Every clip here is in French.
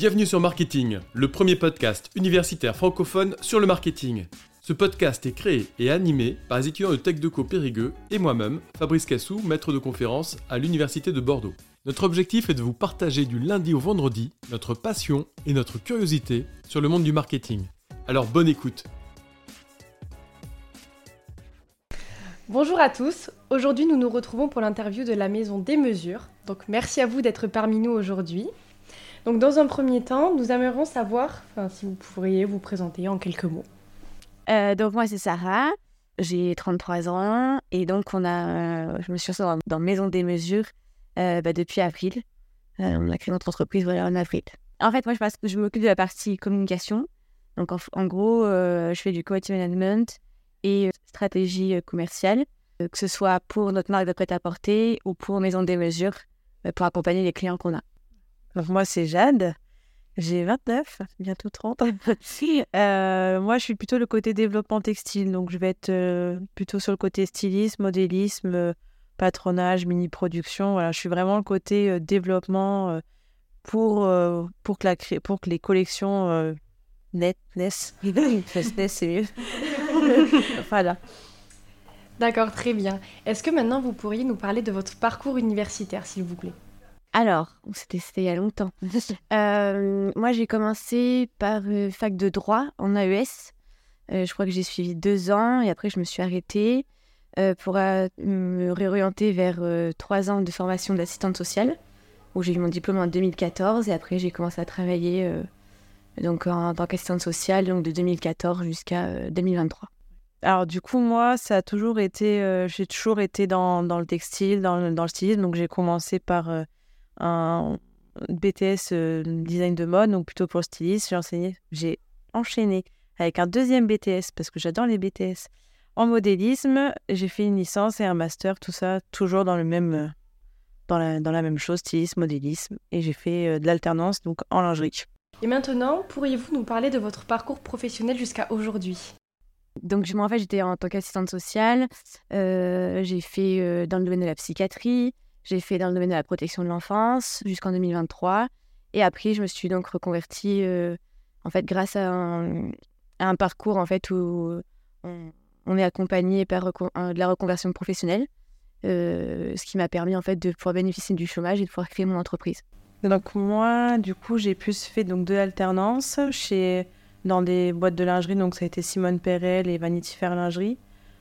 Bienvenue sur Marketing, le premier podcast universitaire francophone sur le marketing. Ce podcast est créé et animé par les étudiants de TechDeco Périgueux et moi-même, Fabrice Cassou, maître de conférence à l'Université de Bordeaux. Notre objectif est de vous partager du lundi au vendredi notre passion et notre curiosité sur le monde du marketing. Alors bonne écoute Bonjour à tous, aujourd'hui nous nous retrouvons pour l'interview de la maison des mesures. Donc merci à vous d'être parmi nous aujourd'hui. Donc dans un premier temps, nous aimerions savoir si vous pourriez vous présenter en quelques mots. Euh, donc moi c'est Sarah, j'ai 33 ans et donc on a, euh, je me suis lancée dans, Maison des Mesures euh, bah, depuis avril. on a créé notre entreprise voilà, en avril. En fait moi je, m'occupe de la partie communication. Donc en, gros je fais du quality management et stratégie commerciale, que ce soit pour notre marque de prêt-à-porter ou pour Maison des Mesures, pour accompagner les clients qu'on a. Donc moi, c'est Jade. J'ai 29, bientôt 30. euh, moi, je suis plutôt le côté développement textile. Donc, je vais être euh, plutôt sur le côté stylisme, modélisme, euh, patronage, mini-production. Voilà, je suis vraiment le côté euh, développement pour, pour, que la pour que les collections net, naissent. naissent, c'est mieux. voilà. D'accord, très bien. Est-ce que maintenant, vous pourriez nous parler de votre parcours universitaire, s'il vous plaît? Alors, c'était il y a longtemps. Euh, moi, j'ai commencé par euh, fac de droit en AES. Euh, je crois que j'ai suivi deux ans et après, je me suis arrêtée pour me réorienter vers trois ans de formation d'assistante sociale, où j'ai eu mon diplôme en 2014 et après, j'ai commencé à travailler donc en tant qu'assistante sociale donc de 2014 jusqu'à 2023. Alors du coup, moi, ça a toujours été, j'ai toujours été dans, dans, le textile, dans, dans le stylisme. Donc j'ai commencé par un BTS euh, design de mode, donc plutôt pour styliste. J'ai enseigné, j'ai enchaîné avec un deuxième BTS parce que j'adore les BTS en modélisme. J'ai fait une licence et un master, tout ça toujours dans le même euh, dans la, dans la même chose, stylisme, modélisme. Et j'ai fait euh, de l'alternance donc en lingerie. Et maintenant, pourriez-vous nous parler de votre parcours professionnel jusqu'à aujourd'hui? Donc, moi, en fait, j'étais en tant qu'assistante sociale. j'ai fait dans le domaine de la psychiatrie. J'ai fait dans le domaine de la protection de l'enfance jusqu'en 2023. Et après, je me suis donc reconvertie, euh, en fait, grâce à un, parcours, en fait, où on, est accompagné par de la reconversion professionnelle, euh, ce qui m'a permis, en fait, de pouvoir bénéficier du chômage et de pouvoir créer mon entreprise. Donc, moi, du coup, j'ai plus fait donc de l'alternance chez dans des boîtes de lingerie. Donc, ça a été Simone Perel et Vanity Fair Lingerie.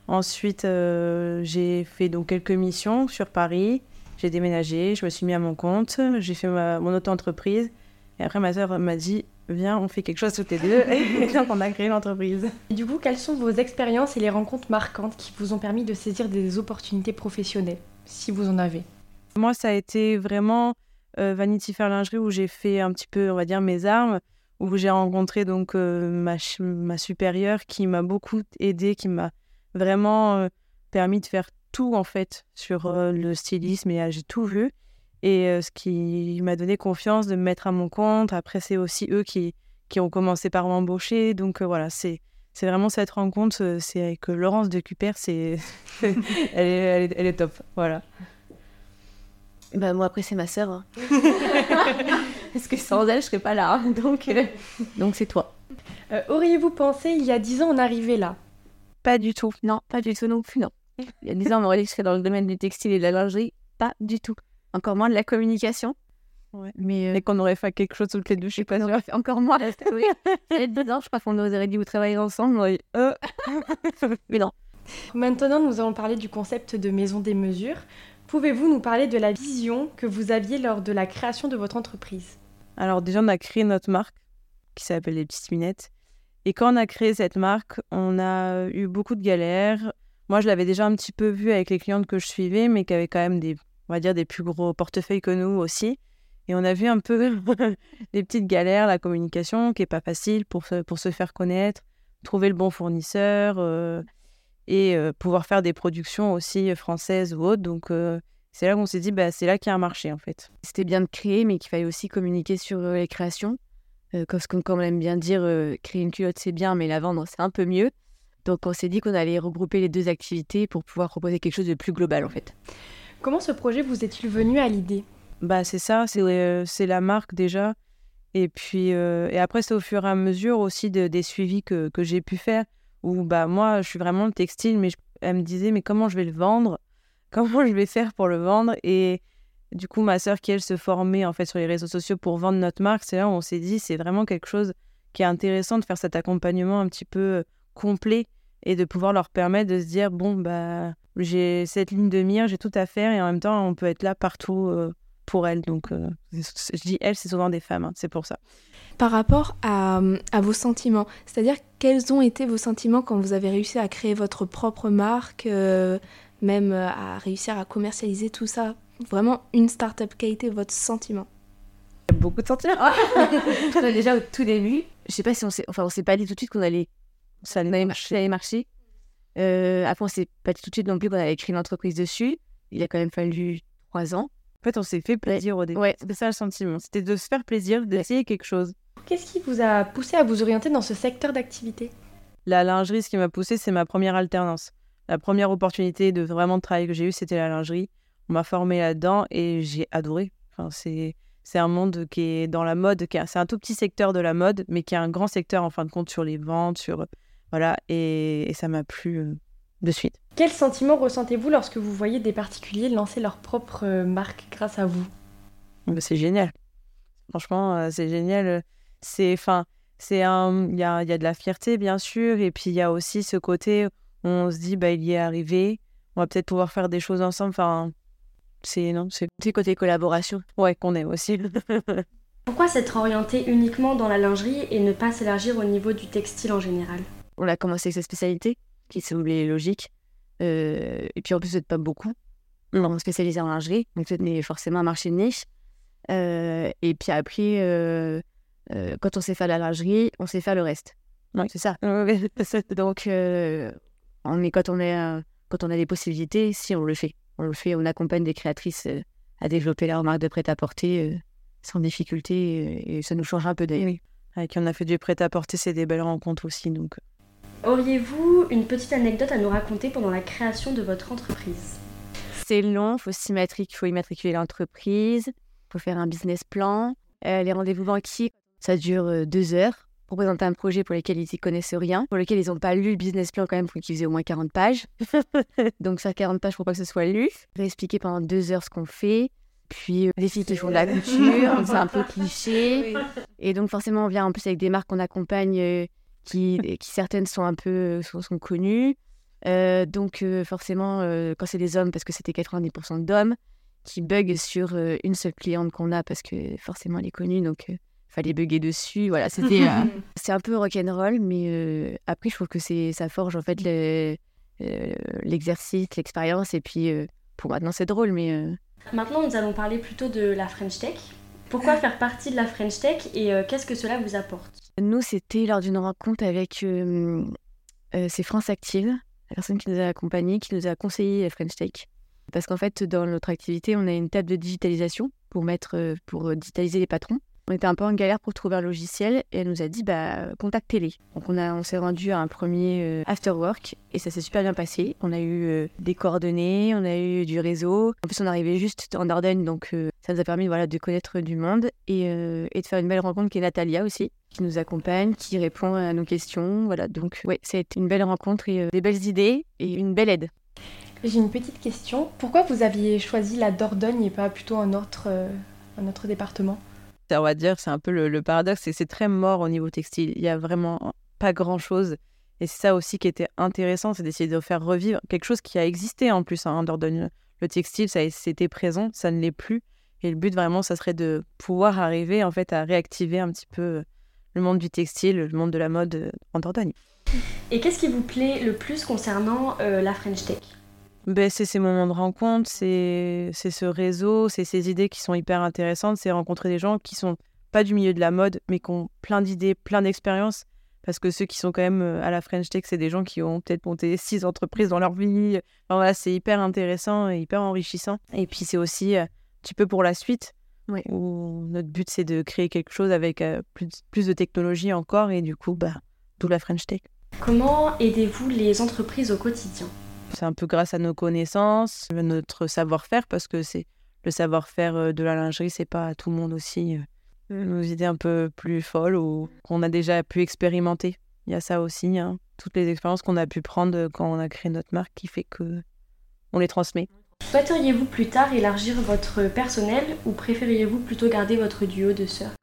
Ensuite, euh, j'ai fait donc quelques missions sur Paris. J'ai déménagé, je me suis mis à mon compte, j'ai fait mon auto-entreprise. Et après, ma soeur m'a dit Viens, on fait quelque chose toutes les deux. et donc, on a créé l'entreprise. Du coup, quelles sont vos expériences et les rencontres marquantes qui vous ont permis de saisir des opportunités professionnelles, si vous en avez? Moi, ça a été vraiment euh, Vanity Fair Lingerie où j'ai fait un petit peu, on va dire, mes armes, où j'ai rencontré donc euh, ma, ma supérieure qui m'a beaucoup aidé, qui m'a vraiment euh, permis de faire tout en fait sur euh, le stylisme et j'ai tout vu. Et euh, ce qui m'a donné confiance de me mettre à mon compte. Après, c'est aussi eux qui, qui ont commencé par m'embaucher. Donc euh, voilà, c'est c'est vraiment cette rencontre. C'est avec Laurence de Cuper, c'est elle, est, elle, est, top. Voilà. Bah, moi, après, c'est ma sœur. Hein. Parce que sans elle, je serais pas là. Hein. Donc, donc c'est toi. Auriez-vous pensé, il y a dix ans, en arriver là? Pas du tout. Non, pas du tout non plus, non. Il y a 10 ans, on m'aurait dit que je serais dans le domaine du textile et de la lingerie. Pas du tout. Encore moins de la communication. Ouais. Mais euh, qu'on aurait fait quelque chose toutes les deux, je sais pas sûre. Encore moins. oui. Il y a 10 ans, je crois qu'on nous aurait dit vous travaillez ensemble. Euh. Mais non. Maintenant, nous allons parler du concept de maison des mesures. Pouvez-vous nous parler de la vision que vous aviez lors de la création de votre entreprise? Alors déjà, on a créé notre marque qui s'appelle Les Petites Minettes. Et quand on a créé cette marque, on a eu beaucoup de galères. Moi, je l'avais déjà un petit peu vu avec les clientes que je suivais, mais qui avaient quand même des, on va dire, des plus gros portefeuilles que nous aussi. Et on a vu un peu des petites galères, la communication qui est pas facile pour se, pour se faire connaître, trouver le bon fournisseur euh, et euh, pouvoir faire des productions aussi françaises ou autres. Donc, euh, c'est là qu'on s'est dit, bah, c'est là qu'il y a un marché en fait. C'était bien de créer, mais qu'il fallait aussi communiquer sur les créations. parce qu'on comme on aime bien dire, créer une culotte c'est bien, mais la vendre c'est un peu mieux. Donc on s'est dit qu'on allait regrouper les deux activités pour pouvoir proposer quelque chose de plus global en fait. Comment ce projet vous est-il venu à l'idée? Bah c'est ça, c'est euh, la marque déjà. Et puis, et après, c'est au fur et à mesure aussi de, des suivis que, que j'ai pu faire, où bah, moi, je suis vraiment le textile, mais elle me disait, mais comment je vais le vendre? Comment je vais faire pour le vendre? Et du coup, ma sœur, qui elle se formait en fait sur les réseaux sociaux pour vendre notre marque, c'est là où on s'est dit, c'est vraiment quelque chose qui est intéressant de faire cet accompagnement un petit peu complet et de pouvoir leur permettre de se dire bon bah j'ai cette ligne de mire, j'ai tout à faire et en même temps on peut être là partout euh, pour elles. Donc euh, je dis elles, c'est souvent des femmes, hein, c'est pour ça. Par rapport à, à vos sentiments, c'est-à-dire quels ont été vos sentiments quand vous avez réussi à créer votre propre marque, euh, même à réussir à commercialiser tout ça? Vraiment une start-up, quel a été votre sentiment? Beaucoup de sentiments. déjà au tout début, je sais pas si on s'est, enfin on s'est pas dit tout de suite qu'on allait ça allait marcher. Euh, après, on s'est pas dit tout de suite non plus qu'on avait écrit une entreprise dessus. Il a quand même fallu trois ans. En fait, on s'est fait plaisir au début. Ouais. C'était ça le sentiment. C'était de se faire plaisir, d'essayer quelque chose. Qu'est-ce qui vous a poussé à vous orienter dans ce secteur d'activité? La lingerie, ce qui m'a poussé, c'est ma première alternance. La première opportunité de vraiment travailler que j'ai eue, c'était la lingerie. On m'a formé là-dedans et j'ai adoré. Enfin, c'est c'est un monde qui est dans la mode, c'est un tout petit secteur de la mode, mais qui est un grand secteur en fin de compte sur les ventes, sur voilà, et, ça m'a plu euh, de suite. Quel sentiment ressentez-vous lorsque vous voyez des particuliers lancer leur propre euh, marque grâce à vous? Bah, C'est génial. Franchement, euh, c'est génial. C'est, enfin, c'est un, il y a, y a, de la fierté bien sûr, et puis il y a aussi ce côté où on se dit, bah, il y est arrivé, on va peut-être pouvoir faire des choses ensemble. Enfin, c'est non, c'est côté collaboration. Ouais, qu'on aime aussi. Pourquoi s'être orienté uniquement dans la lingerie et ne pas s'élargir au niveau du textile en général? On a commencé avec sa spécialité, qui semblait logique. Euh, et puis en plus, vous n'êtes pas beaucoup. On est spécialisé en lingerie, donc vous êtes forcément un marché de niche. Euh, et puis après, euh, quand on sait faire la lingerie, on sait faire le reste. C'est ça. donc, on est, quand, on est, quand on a des possibilités, si on le fait. On le fait, on accompagne des créatrices à développer leur marque de prêt-à-porter sans difficulté et ça nous change un peu d'ailleurs. Avec qui on a fait du prêt-à-porter, c'est des belles rencontres aussi. Donc Auriez-vous une petite anecdote à nous raconter pendant la création de votre entreprise? C'est long, il faut, faut immatriculer l'entreprise, il faut faire un business plan. Euh, les rendez-vous banquiers, ça dure euh, deux heures pour présenter un projet pour lequel ils n'y connaissent rien, pour lequel ils n'ont pas lu le business plan quand même, faut qu'ils faisait au moins 40 pages. Donc ça, 40 pages pour pas que ce soit lu. Je vais expliquer pendant deux heures ce qu'on fait. Puis euh, les filles qui font de la couture, c'est un peu cliché. Et donc forcément, on vient en plus avec des marques qu'on accompagne qui, qui certaines sont un peu sont, sont connues. Euh, donc euh, forcément, euh, quand c'est des hommes, parce que c'était 90% d'hommes, qui bug sur une seule cliente qu'on a, parce que forcément elle est connue, donc il fallait bugger dessus. Voilà, c'était c'est un peu rock'n'roll, mais après je trouve que c'est ça forge en fait l'exercice, l'expérience, et puis pour maintenant c'est drôle, mais Maintenant, nous allons parler plutôt de la French Tech. Pourquoi faire partie de la French Tech et qu'est-ce que cela vous apporte? Nous, c'était lors d'une rencontre avec euh, euh, c'est France Active, la personne qui nous a accompagnés, qui nous a conseillé French Tech. Parce qu'en fait, dans notre activité, on a une table de digitalisation pour, mettre, euh, pour digitaliser les patrons. On était un peu en galère pour trouver un logiciel et elle nous a dit bah, contactez-les. Donc on, on s'est rendu à un premier after work et ça s'est super bien passé. On a eu des coordonnées, on a eu du réseau. En plus, on arrivait juste en Dordogne, donc ça nous a permis voilà, de connaître du monde et, et de faire une belle rencontre qui est Natalia aussi, qui nous accompagne, qui répond à nos questions. Voilà, donc ouais, ça a été une belle rencontre et euh, des belles idées et une belle aide. J'ai une petite question. Pourquoi vous aviez choisi la Dordogne et pas plutôt un autre, euh, un autre département? On dire, c'est un peu le, paradoxe, c'est c'est très mort au niveau textile. Il y a vraiment pas grand-chose. Et c'est ça aussi qui était intéressant, c'est d'essayer de faire revivre quelque chose qui a existé en plus hein, Dordogne. Le textile, ça c'était présent, ça ne l'est plus. Et le but vraiment, ça serait de pouvoir arriver en fait à réactiver un petit peu le monde du textile, le monde de la mode euh, en Dordogne. Et qu'est-ce qui vous plaît le plus concernant euh, la French Tech? Ben, C'est ces moments de rencontre, c'est ce réseau, c'est ces idées qui sont hyper intéressantes, c'est rencontrer des gens qui sont pas du milieu de la mode, mais qui ont plein d'idées, plein d'expériences. Parce que ceux qui sont quand même euh, à la French Tech, c'est des gens qui ont peut-être monté six entreprises dans leur vie. Enfin, voilà, c'est hyper intéressant et hyper enrichissant. Et puis c'est aussi un petit peu pour la suite où notre but c'est de créer quelque chose avec euh, plus, plus, de technologie encore et du coup, bah, d'où la French Tech. Comment aidez-vous les entreprises au quotidien? C'est un peu grâce à nos connaissances, notre savoir-faire, parce que c'est le savoir-faire euh, de la lingerie, c'est pas à tout le monde aussi. Euh, nos idées un peu plus folles ou qu'on a déjà pu expérimenter. Il y a ça aussi, hein. toutes les expériences qu'on a pu prendre quand on a créé notre marque qui fait que on les transmet. Souhaiteriez-vous plus tard élargir votre personnel ou préfériez-vous plutôt garder votre duo de sœurs?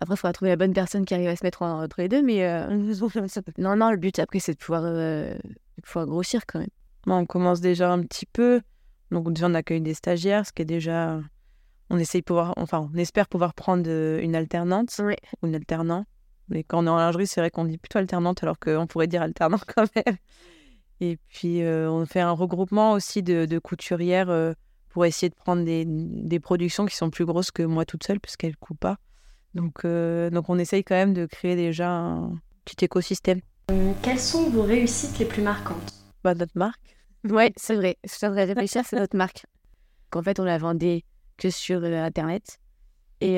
Après, il faudra trouver la bonne personne qui arrive à se mettre entre les deux, mais euh, non, non, le but après, c'est de pouvoir, euh, de pouvoir grossir quand même. On commence déjà un petit peu. Donc, déjà, on accueille des stagiaires, ce qui est déjà. On essaye pouvoir, enfin, on espère pouvoir prendre euh, une alternante ou une alternant. Mais quand on est en lingerie, c'est vrai qu'on dit plutôt alternante alors qu'on pourrait dire alternant quand même. Et puis, euh, on fait un regroupement aussi de, couturières euh, pour essayer de prendre des, des, productions qui sont plus grosses que moi toute seule, puisqu'elles ne coupent pas. Donc, euh, donc, on essaye quand même de créer déjà un petit écosystème. quelles sont vos réussites les plus marquantes? Bah, Notre marque. Ouais, c'est vrai. Je suis en train de réfléchir, c'est notre marque. Qu'en fait, on la vendait que sur Internet. Et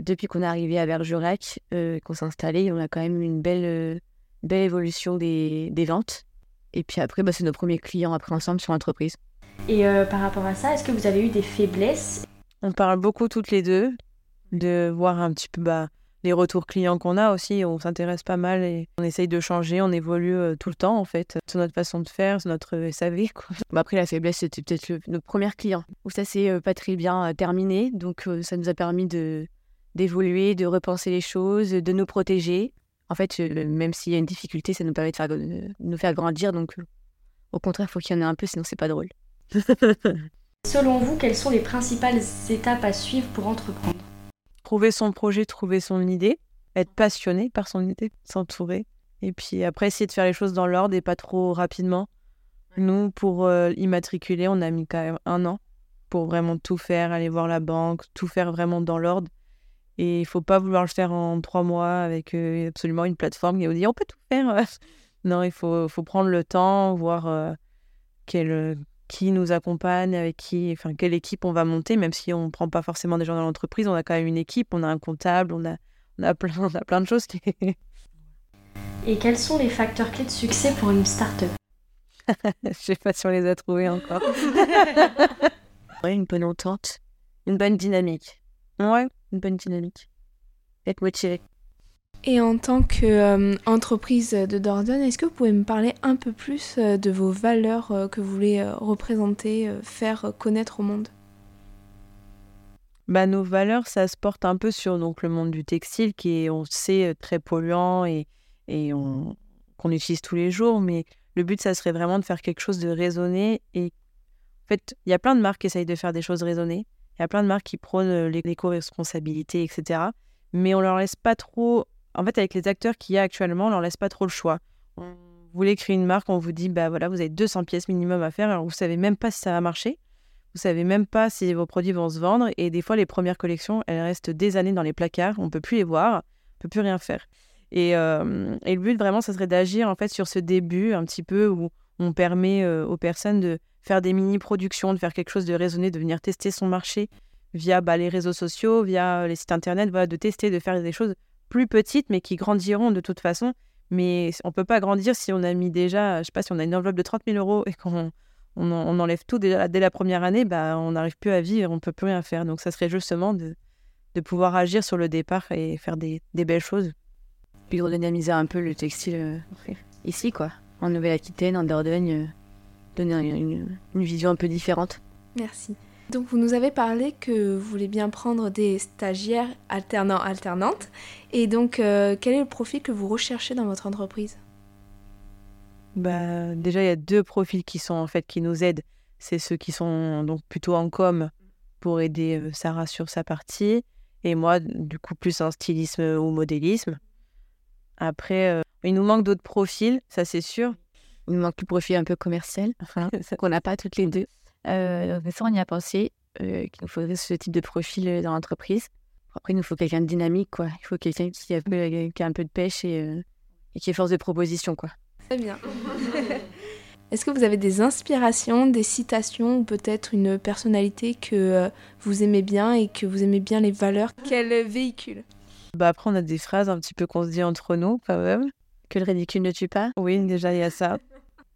depuis qu'on est arrivé à Bergerac, qu'on s'est installé, on a quand même une belle, belle évolution des, des ventes. Et puis après, bah, c'est nos premiers clients après ensemble sur l'entreprise. Et euh, par rapport à ça, est-ce que vous avez eu des faiblesses? On parle beaucoup toutes les deux de voir un petit peu bah, les retours clients qu'on a aussi. On s'intéresse pas mal et on essaye de changer, on évolue euh, tout le temps en fait sur notre façon de faire, sur notre SAV. Quoi. Bah, après, la faiblesse, c'était peut-être notre premier client où ça s'est euh, pas très bien terminé. Donc ça nous a permis de d'évoluer, de repenser les choses, de nous protéger en fait, même s'il y a une difficulté, ça nous permet de, faire, nous faire grandir. Donc, au contraire, il faut qu'il y en ait un peu, sinon c'est pas drôle. Selon vous, quelles sont les principales étapes à suivre pour entreprendre? Trouver son projet, trouver son idée, être passionné par son idée, s'entourer. Et puis après, essayer de faire les choses dans l'ordre et pas trop rapidement. Nous, pour immatriculer, on a mis quand même un an pour vraiment tout faire, aller voir la banque, tout faire vraiment dans l'ordre. Et il faut pas vouloir le faire en trois mois avec euh, absolument une plateforme qui vous dit on peut tout faire. Euh. non, il faut, faut prendre le temps, voir euh, quel, qui nous accompagne, avec qui, enfin, quelle équipe on va monter, même si on ne prend pas forcément des gens dans l'entreprise, on a quand même une équipe, on a un comptable, on a, on a, plein, on a plein de choses. Qui... Et quels sont les facteurs clés de succès pour une start-up? Je sais pas si on les a trouvés encore. une bonne entente, une bonne dynamique. Ouais, une bonne dynamique. Être motivé. Et en tant qu'entreprise de Dordogne, est-ce que vous pouvez me parler un peu plus euh, de vos valeurs euh, que vous voulez euh, représenter, faire connaître au monde? Bah, Nos valeurs, ça se porte un peu sur donc, le monde du textile qui est, on sait, très polluant et, et qu'on utilise tous les jours. Mais le but, ça serait vraiment de faire quelque chose de raisonné. Et en fait, il y a plein de marques qui essayent de faire des choses raisonnées. Il y a plein de marques qui prônent l'éco-responsabilité, etc. Mais on leur laisse pas trop. En fait, avec les acteurs qu'il y a actuellement, on leur laisse pas trop le choix. On voulait créer une marque, on vous dit, bah voilà, vous avez 200 pièces minimum à faire, alors vous savez même pas si ça va marcher. Vous savez même pas si vos produits vont se vendre. Et des fois, les premières collections, elles restent des années dans les placards. On peut plus les voir, on peut plus rien faire. Et, euh, le but, vraiment, ça serait d'agir en fait sur ce début un petit peu où on permet euh, aux personnes de faire des mini-productions, de faire quelque chose de raisonné, de venir tester son marché via bah, les réseaux sociaux, via euh, les sites internet, de tester, de faire des choses plus petites, mais qui grandiront de toute façon. Mais on ne peut pas grandir si on a mis déjà, je sais pas, si on a une enveloppe de 30 000 euros et qu'on on, enlève tout dès la, première année, bah, on n'arrive plus à vivre, on ne peut plus rien faire. Donc ça serait justement de, de pouvoir agir sur le départ et faire des, des belles choses. Puis redynamiser un peu le textile euh, ici, quoi. En Nouvelle-Aquitaine, en Dordogne. Euh, donner une, vision un peu différente. Merci. Donc vous nous avez parlé que vous voulez bien prendre des stagiaires alternants alternantes et donc euh, quel est le profil que vous recherchez dans votre entreprise? Bah, déjà il y a deux profils qui sont en fait qui nous aident, c'est ceux qui sont donc plutôt en com pour aider euh, Sarah sur sa partie et moi du coup plus en stylisme ou modélisme. Après euh, il nous manque d'autres profils, ça c'est sûr. Il nous manque le profil un peu commercial, enfin, qu'on n'a pas toutes les deux. Euh, ça, on y a pensé, euh, qu'il nous faudrait ce type de profil euh, dans l'entreprise. Après, il nous faut quelqu'un de dynamique, quoi. Il faut quelqu'un qui, a, qui a un peu de pêche et, et qui est force de proposition, quoi. Très bien. Est-ce que vous avez des inspirations, des citations ou peut-être une personnalité que vous aimez bien et que vous aimez bien les valeurs? Qu'elle véhicule? Bah Après, on a des phrases un petit peu qu'on se dit entre nous, quand même. Que le ridicule ne tue pas Oui, déjà, il y a ça.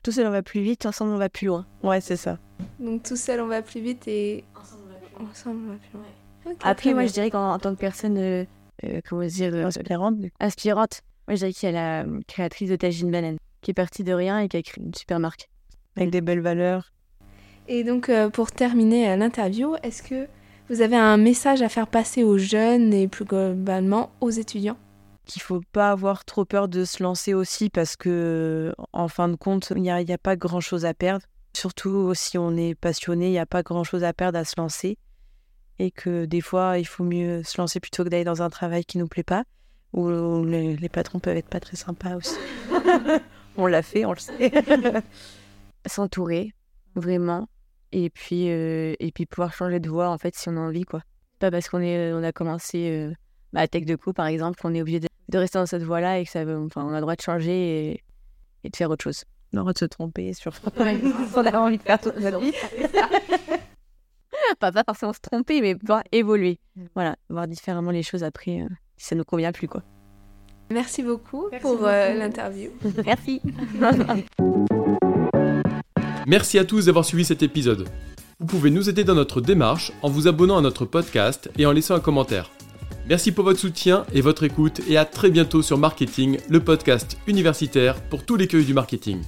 Tout seul on va plus vite, ensemble on va plus loin. Ouais, c'est ça. Donc tout seul on va plus vite et ensemble on va plus loin. Après, moi je dirais qu'en tant que personne euh, euh, comment dire, inspirante. Inspirante. Moi, je dirais qu'il y a la créatrice de Tajine Banane, qui est partie de rien et qui a créé une super marque. Avec des belles valeurs. Et donc, pour terminer l'interview, est-ce que vous avez un message à faire passer aux jeunes et plus globalement aux étudiants? Qu'il faut pas avoir trop peur de se lancer aussi parce que, en fin de compte, il n'y a, a, pas grand-chose à perdre. Surtout si on est passionné, il n'y a pas grand-chose à perdre à se lancer. Et que des fois, il faut mieux se lancer plutôt que d'aller dans un travail qui ne nous plaît pas, où les, les patrons peuvent être pas très sympas aussi. on l'a fait, on le sait. S'entourer, vraiment et puis euh, et puis pouvoir changer de voie en fait si on a envie quoi pas parce qu'on on a commencé euh, bah, à Tech de Co par exemple qu'on est obligé de, rester dans cette voie là et que ça enfin a le droit de changer et de faire autre chose on a le droit de se tromper sur on a envie de faire toute notre vie pas, pas forcément se tromper mais pouvoir évoluer mm. voilà voir différemment les choses après euh, si ça nous convient plus quoi merci beaucoup pour l'interview merci Merci à tous d'avoir suivi cet épisode. Vous pouvez nous aider dans notre démarche en vous abonnant à notre podcast et en laissant un commentaire. Merci pour votre soutien et votre écoute et à très bientôt sur Marketing, le podcast universitaire pour tous les cueils du marketing.